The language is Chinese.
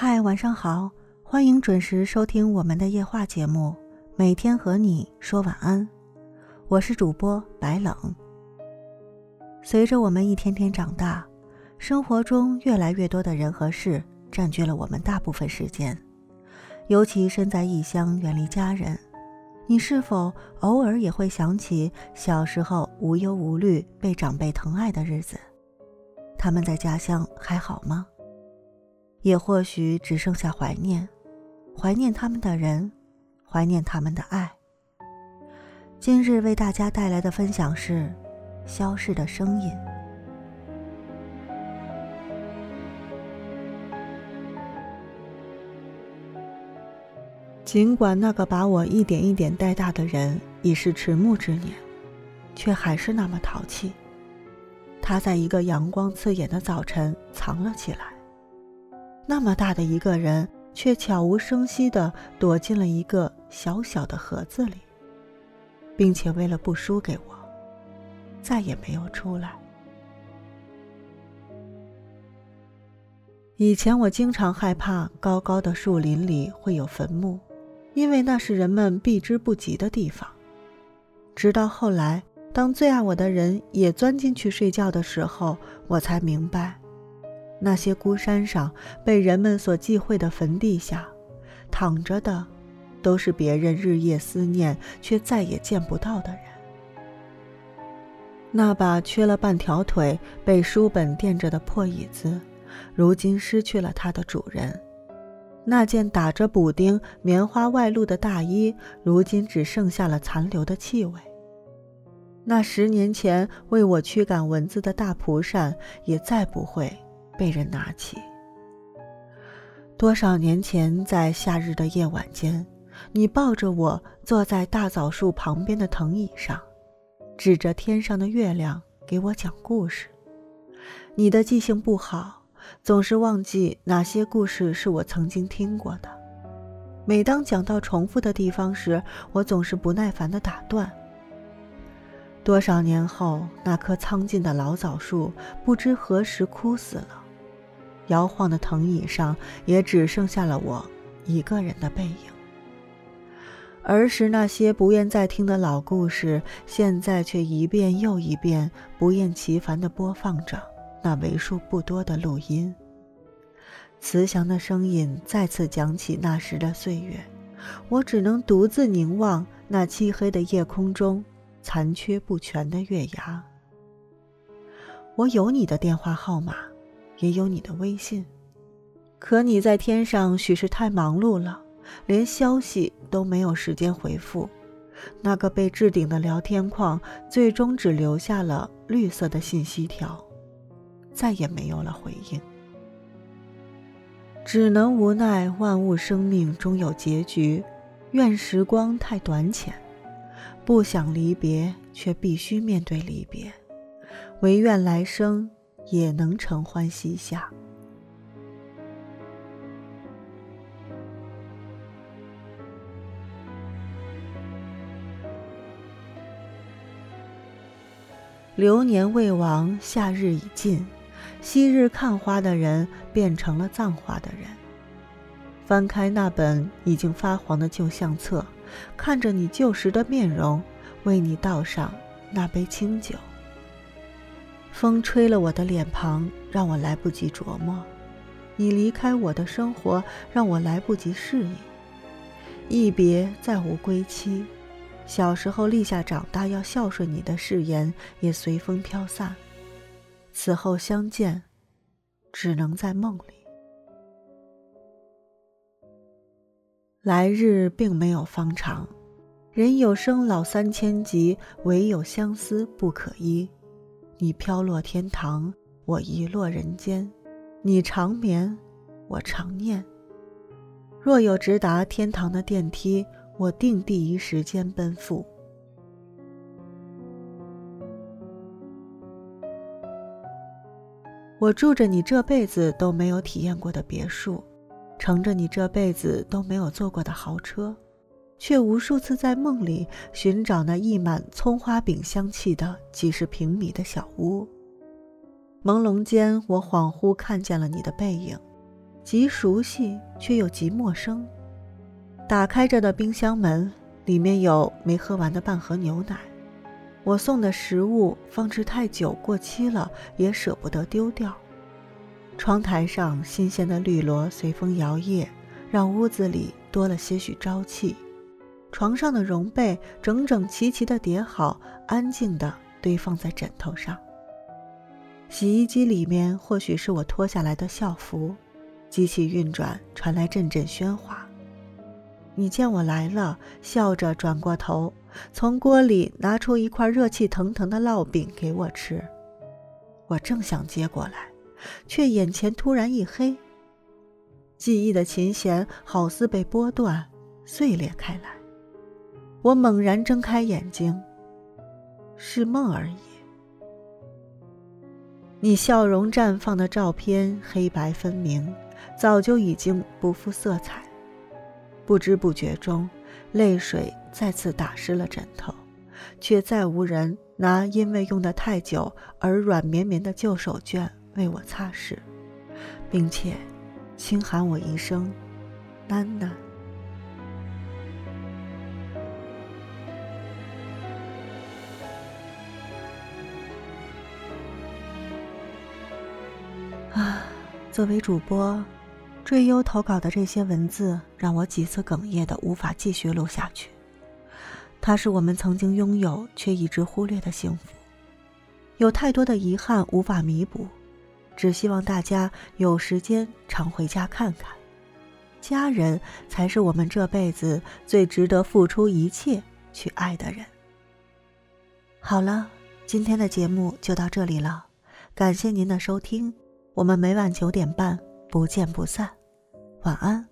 嗨，晚上好，欢迎准时收听我们的夜话节目，每天和你说晚安。我是主播白冷。随着我们一天天长大，生活中越来越多的人和事占据了我们大部分时间，尤其身在异乡，远离家人，你是否偶尔也会想起小时候无忧无虑、被长辈疼爱的日子？他们在家乡还好吗？也或许只剩下怀念，怀念他们的人，怀念他们的爱。今日为大家带来的分享是《消逝的声音》。尽管那个把我一点一点带大的人已是迟暮之年，却还是那么淘气。他在一个阳光刺眼的早晨藏了起来。那么大的一个人，却悄无声息地躲进了一个小小的盒子里，并且为了不输给我，再也没有出来。以前我经常害怕高高的树林里会有坟墓，因为那是人们避之不及的地方。直到后来。当最爱我的人也钻进去睡觉的时候，我才明白，那些孤山上被人们所忌讳的坟地下，躺着的，都是别人日夜思念却再也见不到的人。那把缺了半条腿、被书本垫着的破椅子，如今失去了它的主人；那件打着补丁、棉花外露的大衣，如今只剩下了残留的气味。那十年前为我驱赶蚊子的大蒲扇，也再不会被人拿起。多少年前，在夏日的夜晚间，你抱着我坐在大枣树旁边的藤椅上，指着天上的月亮给我讲故事。你的记性不好，总是忘记哪些故事是我曾经听过的。每当讲到重复的地方时，我总是不耐烦地打断。多少年后，那棵苍劲的老枣树不知何时枯死了，摇晃的藤椅上也只剩下了我一个人的背影。儿时那些不愿再听的老故事，现在却一遍又一遍不厌其烦地播放着那为数不多的录音。慈祥的声音再次讲起那时的岁月，我只能独自凝望那漆黑的夜空中。残缺不全的月牙。我有你的电话号码，也有你的微信，可你在天上许是太忙碌了，连消息都没有时间回复。那个被置顶的聊天框，最终只留下了绿色的信息条，再也没有了回应。只能无奈，万物生命终有结局，愿时光太短浅。不想离别，却必须面对离别，唯愿来生也能承欢膝下。流年未亡，夏日已尽，昔日看花的人变成了葬花的人。翻开那本已经发黄的旧相册。看着你旧时的面容，为你倒上那杯清酒。风吹了我的脸庞，让我来不及琢磨；你离开我的生活，让我来不及适应。一别再无归期，小时候立下长大要孝顺你的誓言也随风飘散。此后相见，只能在梦里。来日并没有方长，人有生老三千疾，唯有相思不可医。你飘落天堂，我遗落人间；你长眠，我长念。若有直达天堂的电梯，我定第一时间奔赴。我住着你这辈子都没有体验过的别墅。乘着你这辈子都没有坐过的豪车，却无数次在梦里寻找那溢满葱花饼香气的几十平米的小屋。朦胧间，我恍惚看见了你的背影，极熟悉却又极陌生。打开着的冰箱门，里面有没喝完的半盒牛奶。我送的食物放置太久过期了，也舍不得丢掉。窗台上新鲜的绿萝随风摇曳，让屋子里多了些许朝气。床上的绒被整整齐齐地叠好，安静地堆放在枕头上。洗衣机里面或许是我脱下来的校服，机器运转，传来阵阵喧哗。你见我来了，笑着转过头，从锅里拿出一块热气腾腾的烙饼给我吃。我正想接过来，却眼前突然一黑，记忆的琴弦好似被拨断，碎裂开来。我猛然睁开眼睛，是梦而已。你笑容绽放的照片黑白分明，早就已经不复色彩。不知不觉中，泪水再次打湿了枕头，却再无人拿因为用的太久而软绵绵的旧手绢为我擦拭，并且轻喊我一声“囡囡”。啊，作为主播，追优投稿的这些文字让我几次哽咽的无法继续录下去。它是我们曾经拥有却一直忽略的幸福，有太多的遗憾无法弥补，只希望大家有时间常回家看看。家人才是我们这辈子最值得付出一切去爱的人。好了，今天的节目就到这里了，感谢您的收听。我们每晚九点半不见不散，晚安。